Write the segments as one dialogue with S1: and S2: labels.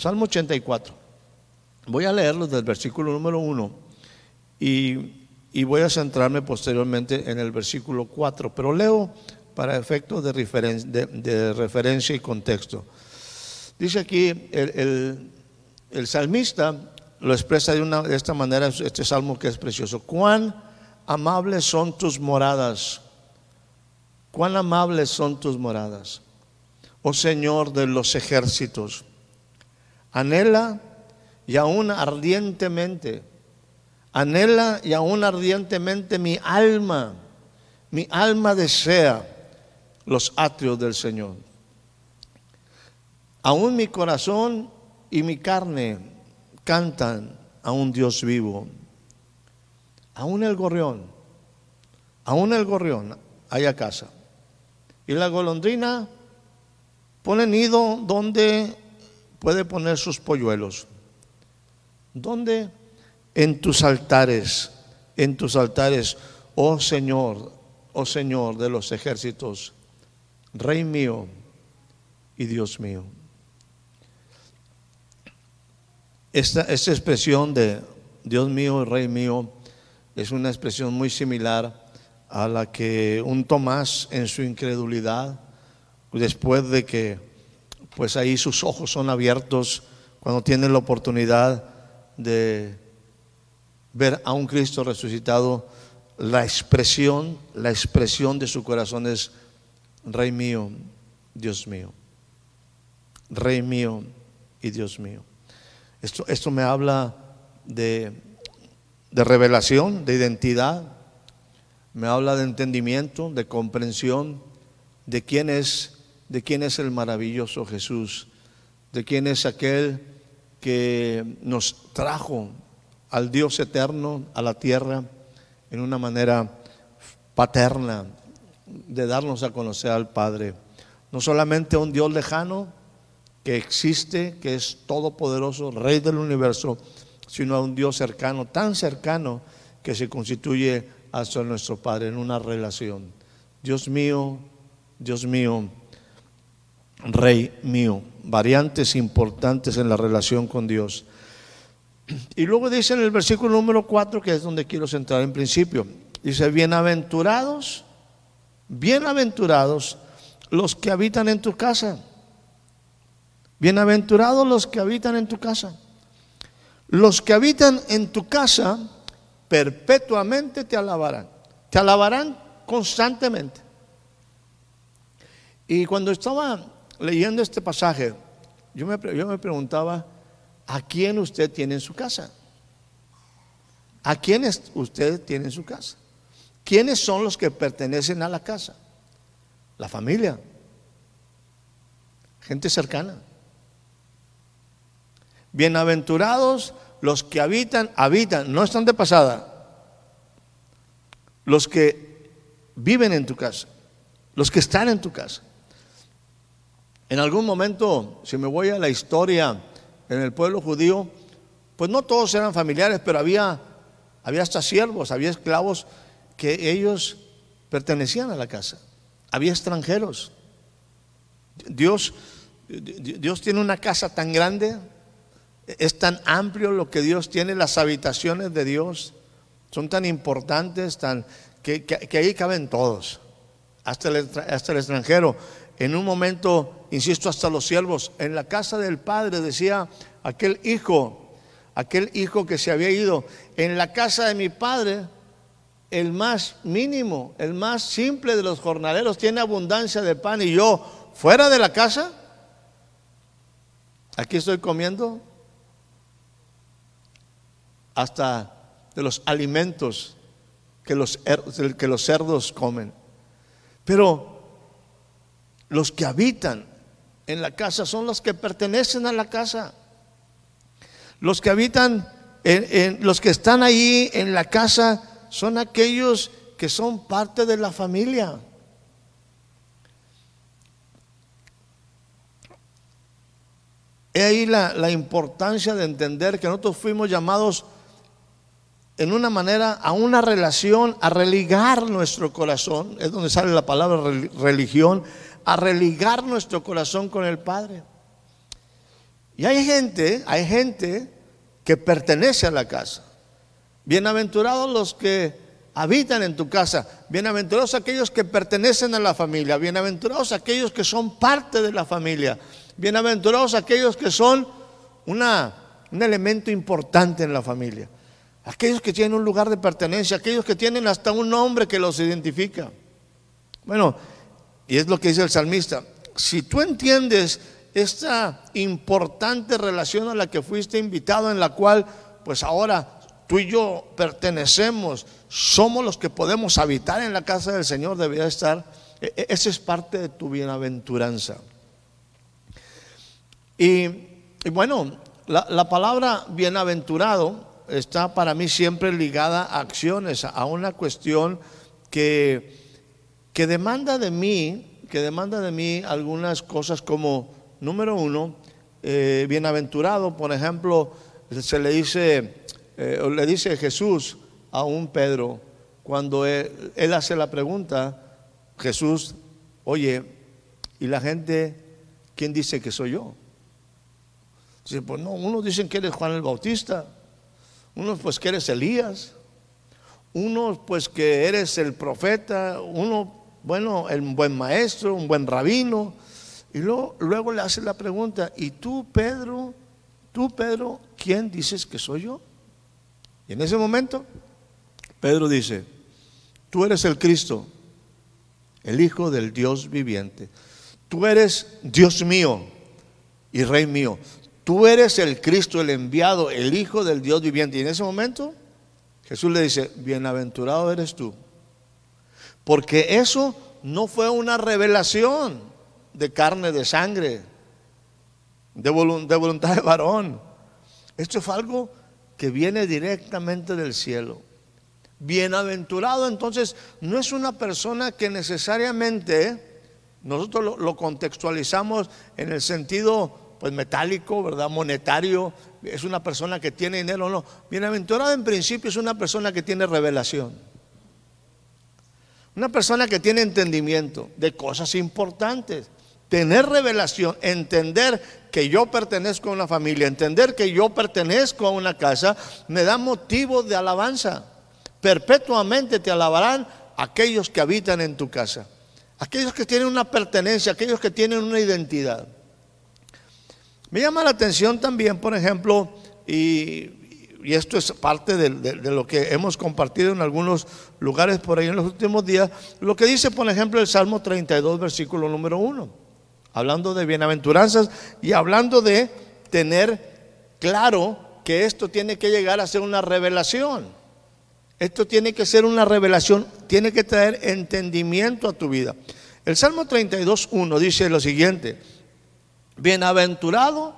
S1: Salmo 84. Voy a leerlo del versículo número 1 y, y, voy a centrarme posteriormente en el versículo 4, pero leo para efectos de, de, de referencia y contexto. Dice aquí, el, el, el salmista lo expresa de, una, de esta manera, este salmo que es precioso. Cuán amables son tus moradas, cuán amables son tus moradas, oh Señor de los ejércitos anhela y aún ardientemente, anhela y aún ardientemente mi alma, mi alma desea los atrios del Señor. Aún mi corazón y mi carne cantan a un Dios vivo. Aún el gorrión, aún el gorrión a casa. Y la golondrina pone nido donde puede poner sus polluelos. ¿Dónde? En tus altares, en tus altares, oh Señor, oh Señor de los ejércitos, Rey mío y Dios mío. Esta, esta expresión de Dios mío, Rey mío, es una expresión muy similar a la que un Tomás en su incredulidad, después de que pues ahí sus ojos son abiertos cuando tienen la oportunidad de ver a un Cristo resucitado, la expresión, la expresión de su corazón es, Rey mío, Dios mío, Rey mío y Dios mío. Esto, esto me habla de, de revelación, de identidad, me habla de entendimiento, de comprensión de quién es de quién es el maravilloso Jesús, de quién es aquel que nos trajo al Dios eterno a la tierra en una manera paterna de darnos a conocer al Padre. No solamente un Dios lejano que existe, que es todopoderoso, Rey del universo, sino a un Dios cercano, tan cercano que se constituye hasta nuestro Padre en una relación. Dios mío, Dios mío, Rey mío. Variantes importantes en la relación con Dios. Y luego dice en el versículo número 4, que es donde quiero centrar en principio, dice, bienaventurados, bienaventurados los que habitan en tu casa. Bienaventurados los que habitan en tu casa. Los que habitan en tu casa perpetuamente te alabarán. Te alabarán constantemente. Y cuando estaba leyendo este pasaje, yo me, yo me preguntaba, ¿a quién usted tiene en su casa? ¿A quién usted tiene en su casa? ¿Quiénes son los que pertenecen a la casa? La familia, gente cercana. Bienaventurados los que habitan, habitan, no están de pasada, los que viven en tu casa, los que están en tu casa. En algún momento, si me voy a la historia en el pueblo judío, pues no todos eran familiares, pero había, había hasta siervos, había esclavos que ellos pertenecían a la casa. Había extranjeros. Dios, Dios tiene una casa tan grande, es tan amplio lo que Dios tiene, las habitaciones de Dios son tan importantes, tan, que, que, ahí caben todos, hasta el, hasta el extranjero en un momento, insisto, hasta los siervos, en la casa del padre decía aquel hijo, aquel hijo que se había ido, en la casa de mi padre, el más mínimo, el más simple de los jornaleros tiene abundancia de pan y yo fuera de la casa, aquí estoy comiendo hasta de los alimentos que los, que los cerdos comen. Pero los que habitan en la casa son los que pertenecen a la casa. Los que habitan, los que están ahí en la casa son aquellos que son parte de la familia. He ahí la, importancia de entender que nosotros fuimos llamados en una manera a una relación, a religar nuestro corazón, es donde sale la palabra religión, a religar nuestro corazón con el Padre. Y hay gente, hay gente que pertenece a la casa. Bienaventurados los que habitan en tu casa, bienaventurados aquellos que pertenecen a la familia, bienaventurados aquellos que son parte de la familia, bienaventurados aquellos que son una, un elemento importante en la familia, aquellos que tienen un lugar de pertenencia, aquellos que tienen hasta un nombre que los identifica. Bueno, y es lo que dice el salmista. Si tú entiendes esta importante relación a la que fuiste invitado, en la cual pues ahora tú y yo pertenecemos, somos los que podemos habitar en la casa del Señor, debería estar, e, e, esa es parte de tu bienaventuranza. Y, bueno, la, la, palabra bienaventurado está para mí siempre ligada a acciones, a una cuestión que que demanda de mí, que demanda de mí algunas cosas como, número uno, eh, bienaventurado, por ejemplo, se le dice, eh, le dice Jesús a un Pedro, cuando él, él, hace la pregunta, Jesús, oye, ¿y la gente quién dice que soy yo? Dice, pues no, unos dicen que eres Juan el Bautista, unos pues que eres Elías, unos pues que eres el profeta, uno bueno, un buen maestro, un buen rabino. Y luego, luego le hace la pregunta, ¿y tú, Pedro, tú, Pedro, quién dices que soy yo? Y en ese momento, Pedro dice, tú eres el Cristo, el Hijo del Dios viviente. Tú eres Dios mío y Rey mío. Tú eres el Cristo, el enviado, el Hijo del Dios viviente. Y en ese momento, Jesús le dice, bienaventurado eres tú porque eso no fue una revelación de carne, de sangre, de, voluntad de varón. Esto fue algo que viene directamente del cielo. Bienaventurado entonces no es una persona que necesariamente nosotros lo, lo, contextualizamos en el sentido pues metálico, ¿verdad? monetario, es una persona que tiene dinero o no. Bienaventurado en principio es una persona que tiene revelación. Una persona que tiene entendimiento de cosas importantes, tener revelación, entender que yo pertenezco a una familia, entender que yo pertenezco a una casa, me da motivo de alabanza. Perpetuamente te alabarán aquellos que habitan en tu casa, aquellos que tienen una pertenencia, aquellos que tienen una identidad. Me llama la atención también, por ejemplo, y y esto es parte de, lo que hemos compartido en algunos lugares por ahí en los últimos días, lo que dice, por ejemplo, el Salmo 32, versículo número 1, hablando de bienaventuranzas y hablando de tener claro que esto tiene que llegar a ser una revelación. Esto tiene que ser una revelación, tiene que traer entendimiento a tu vida. El Salmo 32, 1 dice lo siguiente, bienaventurado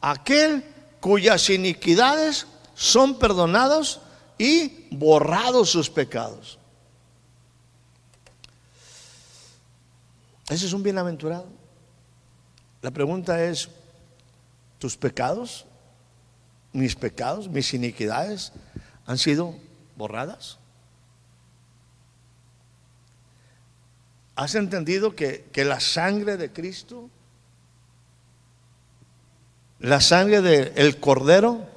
S1: aquel cuyas iniquidades son perdonados y borrados sus pecados. Ese es un bienaventurado. La pregunta es, ¿tus pecados, mis pecados, mis iniquidades han sido borradas? ¿Has entendido que, que la sangre de Cristo, la sangre del Cordero,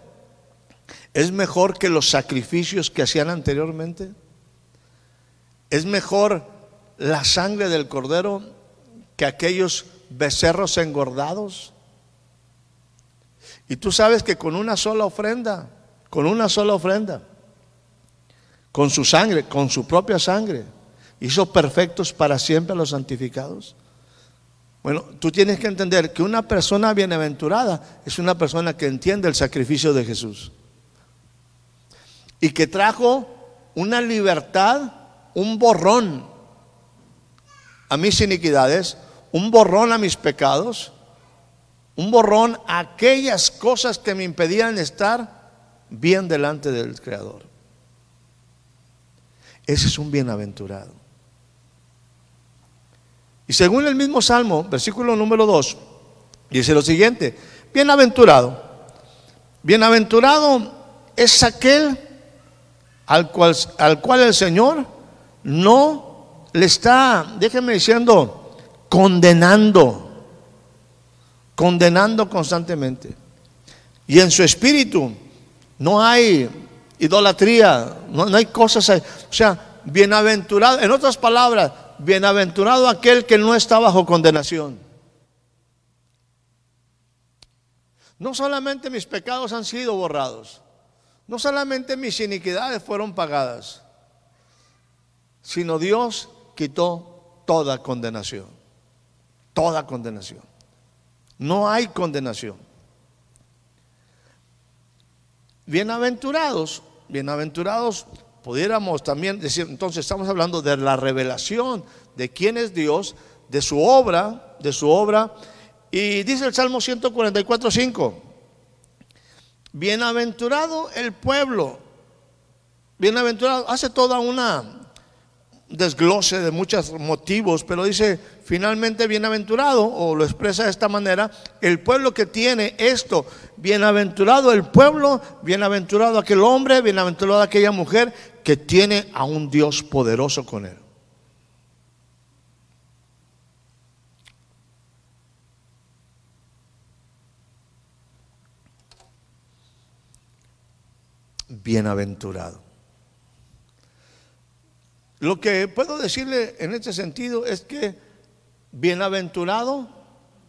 S1: ¿Es mejor que los sacrificios que hacían anteriormente? ¿Es mejor la sangre del cordero que aquellos becerros engordados? Y tú sabes que con una sola ofrenda, con una sola ofrenda, con su sangre, con su propia sangre, hizo perfectos para siempre a los santificados. Bueno, tú tienes que entender que una persona bienaventurada es una persona que entiende el sacrificio de Jesús y que trajo una libertad, un borrón a mis iniquidades, un borrón a mis pecados, un borrón a aquellas cosas que me impedían estar bien delante del Creador. Ese es un bienaventurado. Y según el mismo Salmo, versículo número 2, dice lo siguiente, bienaventurado, bienaventurado es aquel al cual, al cual el Señor no le está, déjenme diciendo, condenando, condenando constantemente. Y en su espíritu no hay idolatría, no, hay cosas, o sea, bienaventurado, en otras palabras, bienaventurado aquel que no está bajo condenación. No solamente mis pecados han sido borrados, no solamente mis iniquidades fueron pagadas, sino Dios quitó toda condenación, toda condenación. No hay condenación. Bienaventurados bienaventurados, pudiéramos también decir, entonces estamos hablando de la revelación de quién es Dios, de su obra, de su obra. Y dice el Salmo 144, 5, bienaventurado el pueblo, bienaventurado, hace toda una desglose de muchos motivos, pero dice finalmente bienaventurado, o lo expresa de esta manera, el pueblo que tiene esto, bienaventurado el pueblo, bienaventurado aquel hombre, bienaventurado aquella mujer que tiene a un Dios poderoso con él. Bienaventurado. Lo que puedo decirle en este sentido es que bienaventurado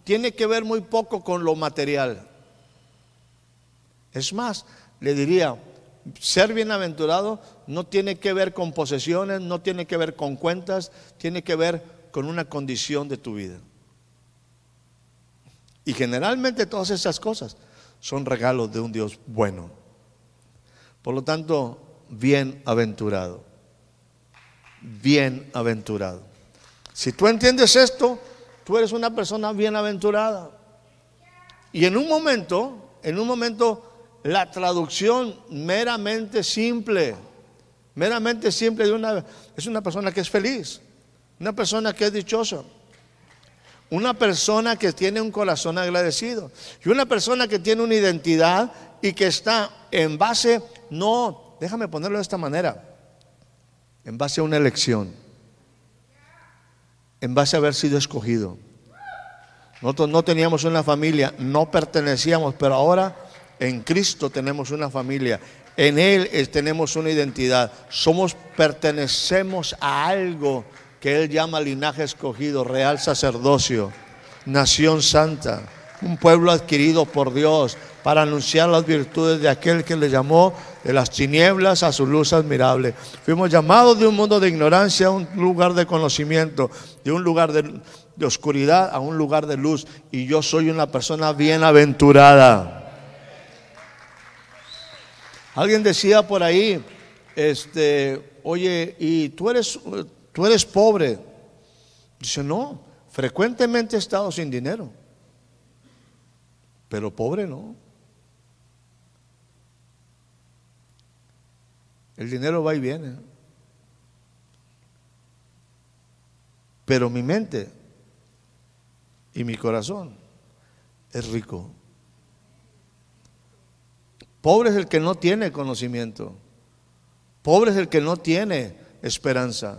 S1: tiene que ver muy poco con lo material. Es más, le diría, ser bienaventurado no tiene que ver con posesiones, no tiene que ver con cuentas, tiene que ver con una condición de tu vida. Y generalmente todas esas cosas son regalos de un Dios bueno. Por lo tanto, bienaventurado bienaventurado. Si tú entiendes esto, tú eres una persona bienaventurada. Y en un momento, en un momento, la traducción meramente simple, meramente simple de una, es una persona que es feliz, una persona que es dichosa, una persona que tiene un corazón agradecido y una persona que tiene una identidad y que está en base, no, déjame ponerlo de esta manera, en base a una elección, en base a haber sido escogido. Nosotros no teníamos una familia, no pertenecíamos, pero ahora en Cristo tenemos una familia. En Él tenemos una identidad. Somos, pertenecemos a algo que Él llama linaje escogido, real sacerdocio, nación santa, un pueblo adquirido por Dios para anunciar las virtudes de aquel que le llamó de las tinieblas a su luz admirable. Fuimos llamados de un mundo de ignorancia a un lugar de conocimiento, de un lugar de, oscuridad a un lugar de luz. Y yo soy una persona bienaventurada. Alguien decía por ahí, este, oye, ¿y tú eres, tú eres pobre? Dice, no, frecuentemente he estado sin dinero, pero pobre no. El dinero va y viene. Pero mi mente y mi corazón es rico. Pobre es el que no tiene conocimiento. Pobre es el que no tiene esperanza.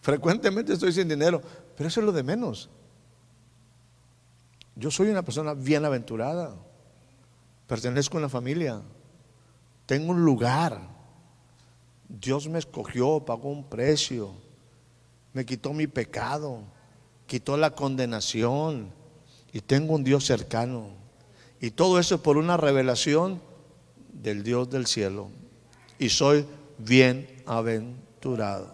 S1: Frecuentemente estoy sin dinero, pero eso es lo de menos. Yo soy una persona bienaventurada. Pertenezco a una familia. Tengo un lugar. Dios me escogió, pagó un precio, me quitó mi pecado, quitó la condenación y tengo un Dios cercano. Y todo eso por una revelación del Dios del cielo. Y soy bienaventurado.